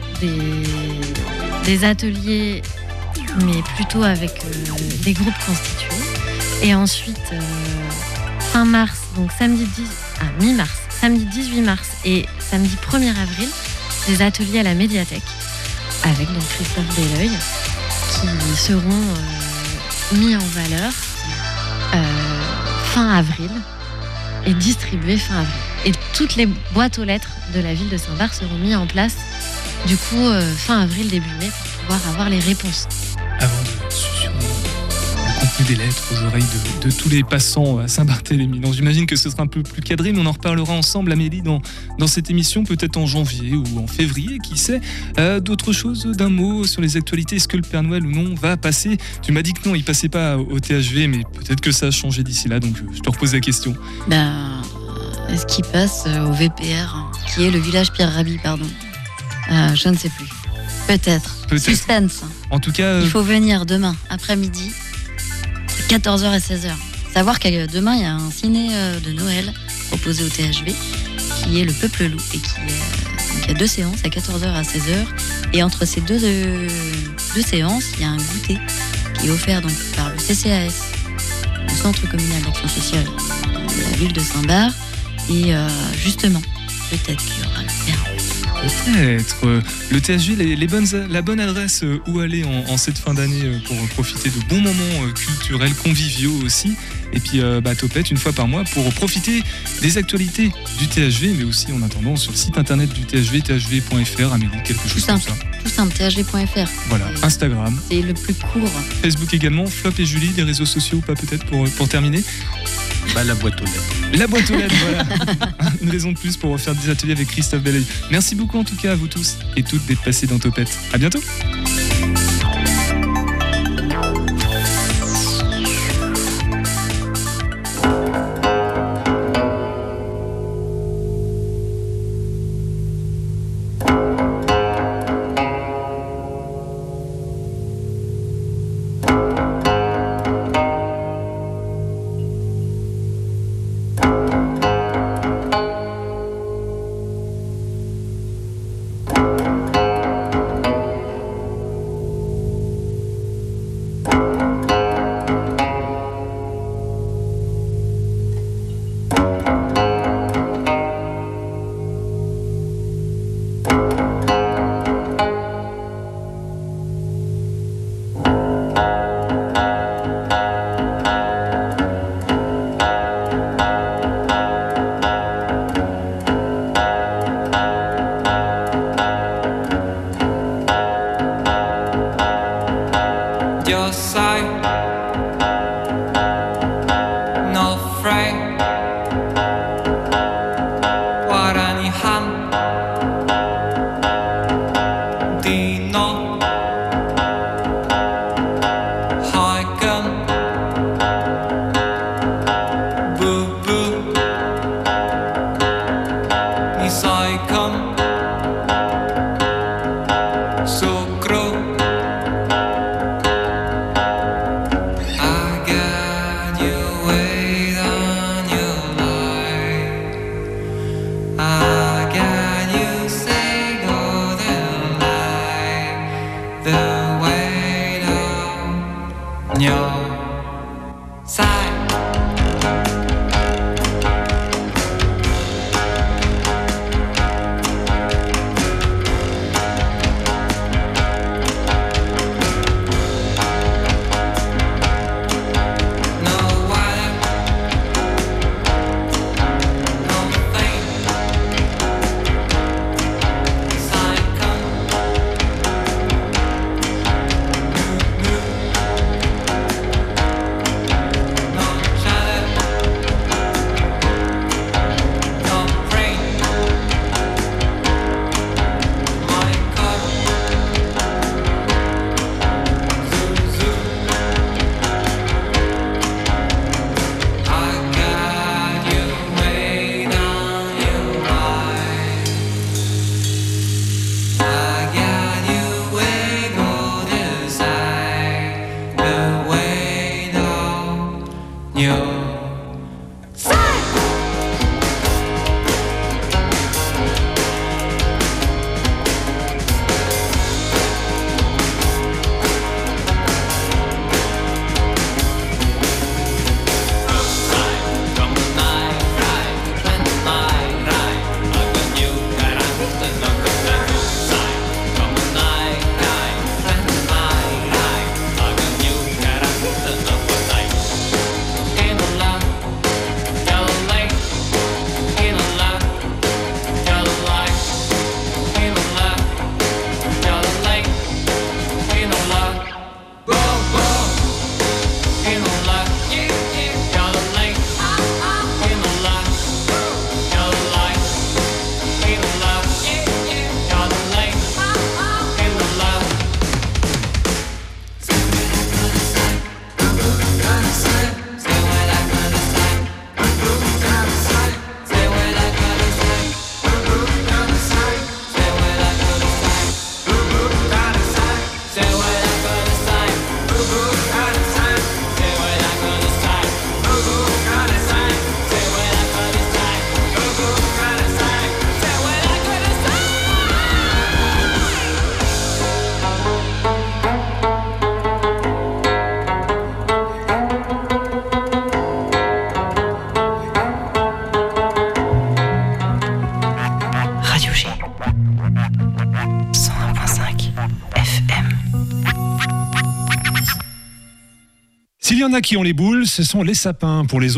des, ateliers, mais plutôt avec euh, des groupes constitués. Et ensuite, euh, fin mars, donc samedi 10, ah, mi-mars, samedi 18 mars et samedi 1er avril, des ateliers à la médiathèque avec donc Christophe Belleuil qui seront mis en valeur fin avril et distribués fin avril. Et toutes les boîtes aux lettres de la ville de Saint-Bar seront mises en place du coup euh, fin avril, début mai pour pouvoir avoir les réponses. Des lettres aux oreilles de, de tous les passants à Saint-Barthélemy. Donc j'imagine que ce sera un peu plus cadré, mais on en reparlera ensemble, Amélie, dans, dans cette émission, peut-être en janvier ou en février, qui sait. Euh, D'autres choses d'un mot sur les actualités Est-ce que le Père Noël ou non va passer? Tu m'as dit que non, il passait pas au THV, mais peut-être que ça a changé d'ici là, donc euh, je te repose la question. Ben, est-ce qu'il passe euh, au VPR, hein, qui est le village Pierre Rabhi, pardon? Euh, Je ne sais plus. Peut-être. Suspense. En tout cas, euh, Il faut venir demain, après-midi, 14h et 16h. Savoir que demain, il y a un ciné euh, de Noël proposé au THV, qui est Le Peuple Loup, et qui euh, il y a deux séances, à 14h à 16h. Et entre ces deux, euh, deux séances, il y a un goûter qui est offert donc par le CCAS, le Centre communal d'action sociale de la ville de Saint-Bar. Et justement, peut-être qu'il y aura le Père Peut-être. Euh, Le TSG, les, la bonne adresse euh, où aller en, cette fin d'année euh, pour profiter de bons moments culturels, conviviaux aussi. Et puis, euh, bah, Topette, une fois par mois, pour profiter des actualités du THV, mais aussi en attendant sur le site internet du THV, thv.fr, Amélie, quelque Tout chose comme simple, ça. tout simple, thg.fr. Voilà, Instagram, C'est le plus court. Facebook également, Flop et Julie, des réseaux sociaux ou pas peut-être pour, pour terminer Bah, la boîte aux lettres. La boîte aux lettres, voilà. Une raison de plus pour faire des ateliers avec Christophe Belleuil. Merci beaucoup en tout cas à vous tous et toutes d'être passés dans Topette. À bientôt. En a qui ont les boules, ce sont les sapins. Pour les autres,